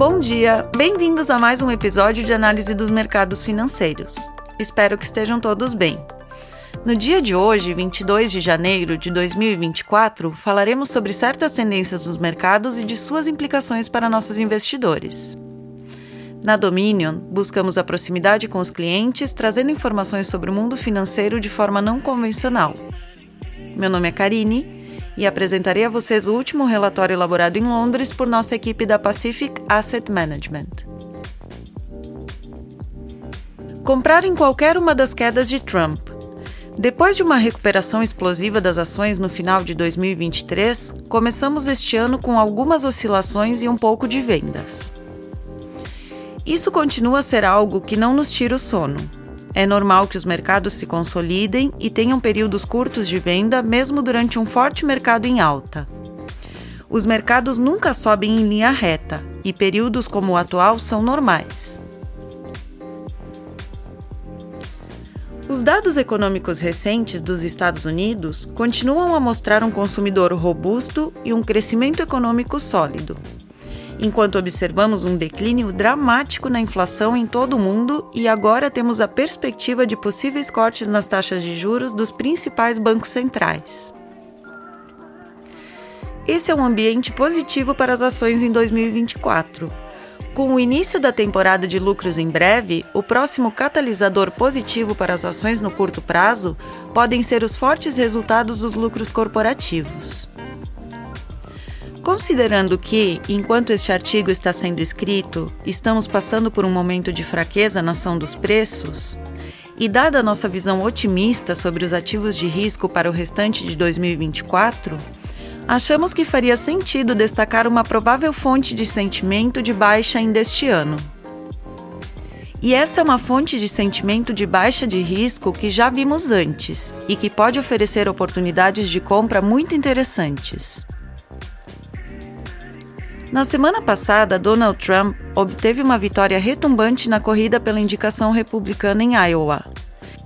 Bom dia, bem-vindos a mais um episódio de análise dos mercados financeiros. Espero que estejam todos bem. No dia de hoje, 22 de janeiro de 2024, falaremos sobre certas tendências dos mercados e de suas implicações para nossos investidores. Na Dominion, buscamos a proximidade com os clientes, trazendo informações sobre o mundo financeiro de forma não convencional. Meu nome é Karine e apresentarei a vocês o último relatório elaborado em Londres por nossa equipe da Pacific Asset Management. Comprar em qualquer uma das quedas de Trump. Depois de uma recuperação explosiva das ações no final de 2023, começamos este ano com algumas oscilações e um pouco de vendas. Isso continua a ser algo que não nos tira o sono é normal que os mercados se consolidem e tenham períodos curtos de venda, mesmo durante um forte mercado em alta. Os mercados nunca sobem em linha reta e períodos como o atual são normais. Os dados econômicos recentes dos Estados Unidos continuam a mostrar um consumidor robusto e um crescimento econômico sólido enquanto observamos um declínio dramático na inflação em todo o mundo e agora temos a perspectiva de possíveis cortes nas taxas de juros dos principais bancos centrais. Esse é um ambiente positivo para as ações em 2024. Com o início da temporada de lucros em breve, o próximo catalisador positivo para as ações no curto prazo podem ser os fortes resultados dos lucros corporativos. Considerando que, enquanto este artigo está sendo escrito, estamos passando por um momento de fraqueza na ação dos preços, e dada a nossa visão otimista sobre os ativos de risco para o restante de 2024, achamos que faria sentido destacar uma provável fonte de sentimento de baixa ainda este ano. E essa é uma fonte de sentimento de baixa de risco que já vimos antes e que pode oferecer oportunidades de compra muito interessantes. Na semana passada, Donald Trump obteve uma vitória retumbante na corrida pela indicação republicana em Iowa.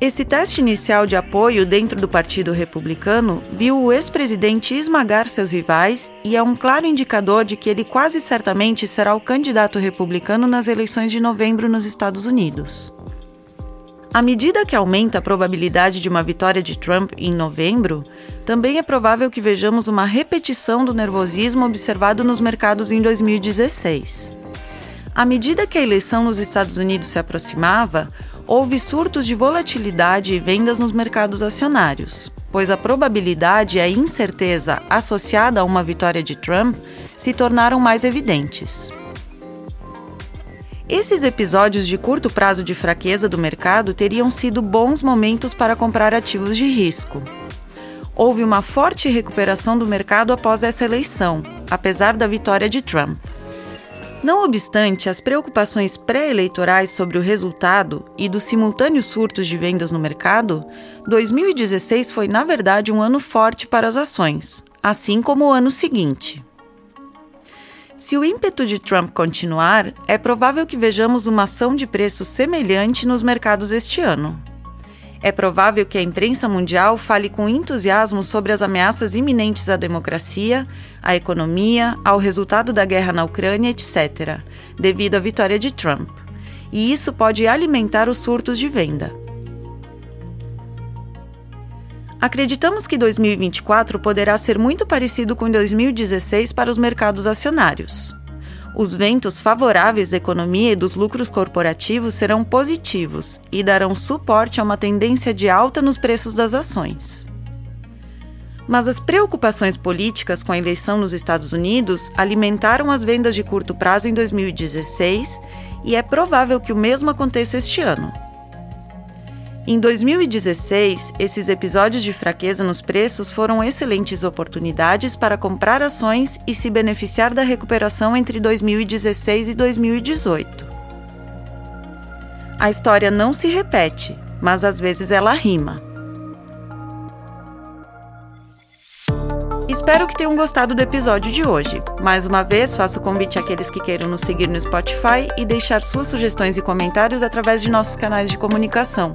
Esse teste inicial de apoio dentro do Partido Republicano viu o ex-presidente esmagar seus rivais e é um claro indicador de que ele quase certamente será o candidato republicano nas eleições de novembro nos Estados Unidos. À medida que aumenta a probabilidade de uma vitória de Trump em novembro, também é provável que vejamos uma repetição do nervosismo observado nos mercados em 2016. À medida que a eleição nos Estados Unidos se aproximava, houve surtos de volatilidade e vendas nos mercados acionários, pois a probabilidade e a incerteza associada a uma vitória de Trump se tornaram mais evidentes. Esses episódios de curto prazo de fraqueza do mercado teriam sido bons momentos para comprar ativos de risco. Houve uma forte recuperação do mercado após essa eleição, apesar da vitória de Trump. Não obstante as preocupações pré-eleitorais sobre o resultado e dos simultâneos surtos de vendas no mercado, 2016 foi, na verdade, um ano forte para as ações, assim como o ano seguinte. Se o ímpeto de Trump continuar, é provável que vejamos uma ação de preço semelhante nos mercados este ano. É provável que a imprensa mundial fale com entusiasmo sobre as ameaças iminentes à democracia, à economia, ao resultado da guerra na Ucrânia, etc., devido à vitória de Trump. E isso pode alimentar os surtos de venda. Acreditamos que 2024 poderá ser muito parecido com 2016 para os mercados acionários. Os ventos favoráveis da economia e dos lucros corporativos serão positivos e darão suporte a uma tendência de alta nos preços das ações. Mas as preocupações políticas com a eleição nos Estados Unidos alimentaram as vendas de curto prazo em 2016 e é provável que o mesmo aconteça este ano. Em 2016, esses episódios de fraqueza nos preços foram excelentes oportunidades para comprar ações e se beneficiar da recuperação entre 2016 e 2018. A história não se repete, mas às vezes ela rima. Espero que tenham gostado do episódio de hoje. Mais uma vez, faço o convite àqueles que queiram nos seguir no Spotify e deixar suas sugestões e comentários através de nossos canais de comunicação.